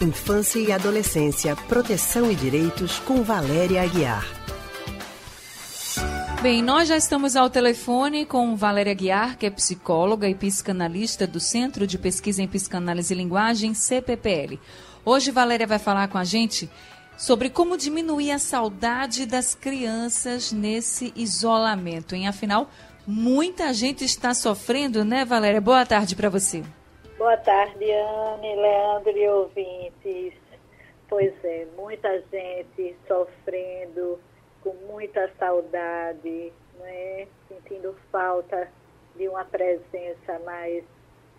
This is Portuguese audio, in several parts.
Infância e Adolescência, Proteção e Direitos, com Valéria Aguiar. Bem, nós já estamos ao telefone com Valéria Guiar, que é psicóloga e psicanalista do Centro de Pesquisa em Psicanálise e Linguagem, CPPL. Hoje, Valéria vai falar com a gente sobre como diminuir a saudade das crianças nesse isolamento. Em afinal, muita gente está sofrendo, né, Valéria? Boa tarde para você. Boa tarde, Anne, Leandro e ouvintes. Pois é, muita gente sofrendo com muita saudade, né? sentindo falta de uma presença mais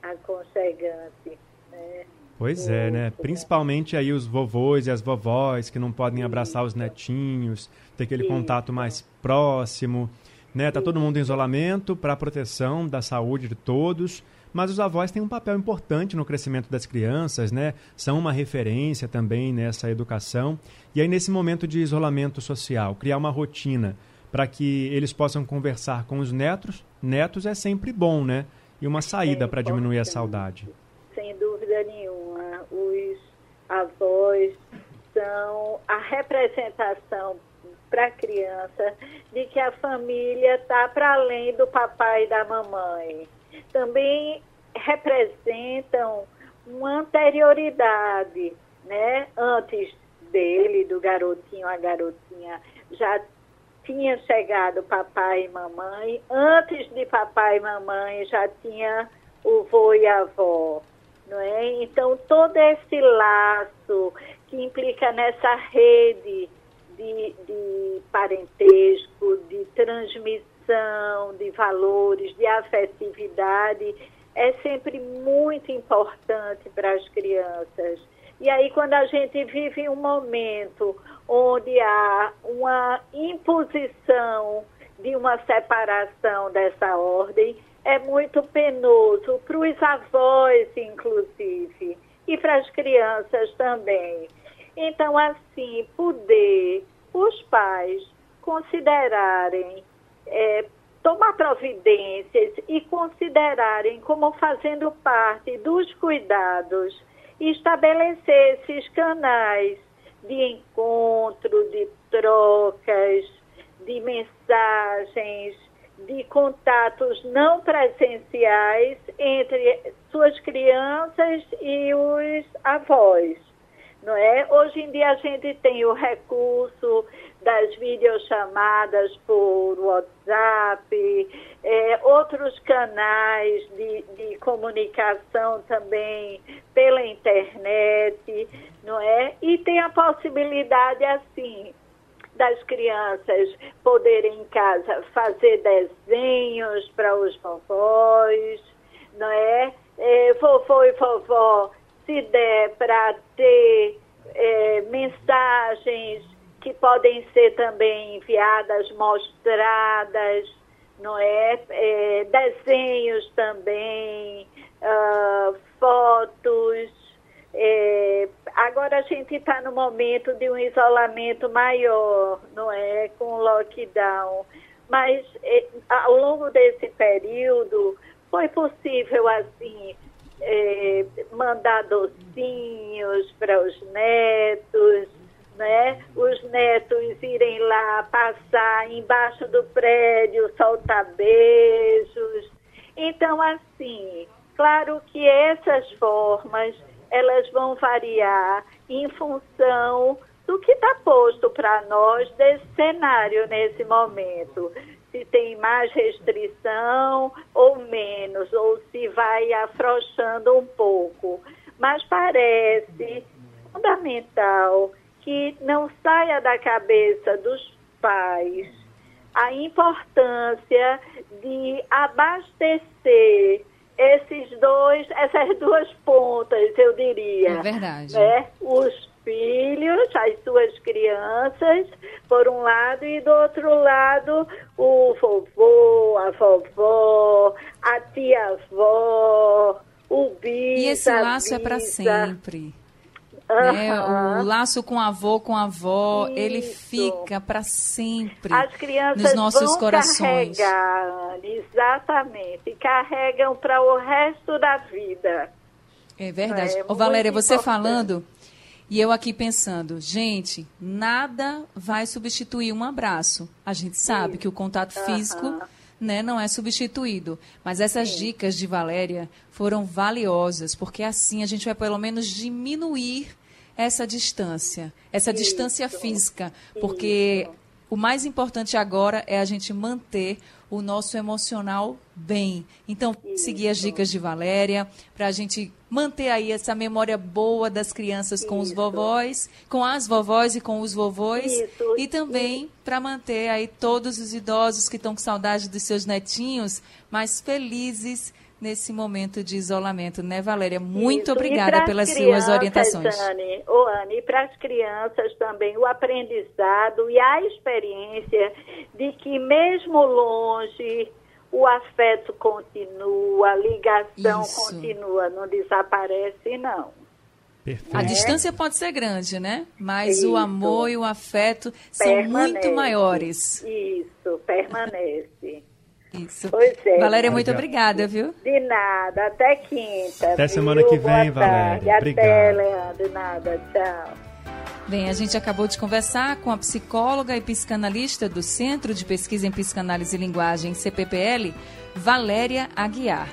aconchegante. Né? Pois é, né? Principalmente aí os vovôs e as vovós que não podem abraçar os netinhos, ter aquele Isso. contato mais próximo, né? Tá todo mundo em isolamento para a proteção da saúde de todos, mas os avós têm um papel importante no crescimento das crianças, né? São uma referência também nessa educação. E aí, nesse momento de isolamento social, criar uma rotina para que eles possam conversar com os netos, netos é sempre bom, né? E uma saída para diminuir a saudade. Sem dúvida nenhuma. Os avós são a representação para a criança de que a família está para além do papai e da mamãe também representam uma anterioridade, né? Antes dele, do garotinho a garotinha, já tinha chegado papai e mamãe. Antes de papai e mamãe já tinha o vô e a avó, não é? Então todo esse laço que implica nessa rede de, de parentesco, de transmissão de valores, de afetividade, é sempre muito importante para as crianças. E aí, quando a gente vive um momento onde há uma imposição de uma separação dessa ordem, é muito penoso para os avós, inclusive, e para as crianças também. Então, assim, poder os pais considerarem é, tomar providências e considerarem como fazendo parte dos cuidados estabelecer esses canais de encontro, de trocas, de mensagens, de contatos não presenciais entre suas crianças e os avós não é? Hoje em dia a gente tem o recurso das videochamadas por WhatsApp, é, outros canais de, de comunicação também pela internet, não é? E tem a possibilidade, assim, das crianças poderem em casa fazer desenhos para os vovós, não é? é vovô e vovó se der para ter é, mensagens que podem ser também enviadas, mostradas, não é? é desenhos também, uh, fotos. É, agora a gente está no momento de um isolamento maior, não é? Com o lockdown. Mas é, ao longo desse período foi possível, assim, é, mandar docinhos para os netos, né? Os netos irem lá passar embaixo do prédio, soltar beijos. Então, assim, claro que essas formas elas vão variar em função do que está posto para nós desse cenário nesse momento se tem mais restrição ou menos, ou se vai afrouxando um pouco. Mas parece fundamental que não saia da cabeça dos pais a importância de abastecer esses dois, essas duas pontas, eu diria. É verdade. Né? Os filhos, as suas crianças, por um lado, e do outro lado, o vovô, a vovó, a tia-avó, o bis. E esse laço é para sempre. Uhum. Né? O laço com avô, com avó, Isso. ele fica para sempre As crianças nos nossos vão corações. Carregar, exatamente, carregam para o resto da vida. É verdade. É Ô, Valéria, você importante. falando E eu aqui pensando, gente, nada vai substituir um abraço. A gente sabe Sim. que o contato físico né, não é substituído. Mas essas Sim. dicas de Valéria foram valiosas, porque assim a gente vai pelo menos diminuir essa distância, essa Isso. distância física, porque Isso. O mais importante agora é a gente manter o nosso emocional bem. Então, Isso. seguir as dicas de Valéria, para a gente manter aí essa memória boa das crianças com Isso. os vovós, com as vovós e com os vovôs. Isso. E também para manter aí todos os idosos que estão com saudade dos seus netinhos mais felizes nesse momento de isolamento, né, Valéria? Muito Isso. obrigada pelas suas orientações. Anne, oh, Anne, e para as crianças também o aprendizado e a experiência de que mesmo longe o afeto continua, a ligação Isso. continua, não desaparece não. Perfeito. A distância pode ser grande, né? Mas Isso. o amor e o afeto são permanece. muito maiores. Isso, permanece. Isso. Pois é. Valéria, muito obrigada, viu? De nada, até quinta. Até semana que vem, Valéria. Obrigado. Até, Leandro, nada, tchau. Bem, a gente acabou de conversar com a psicóloga e psicanalista do Centro de Pesquisa em Psicanálise e Linguagem, CPPL, Valéria Aguiar.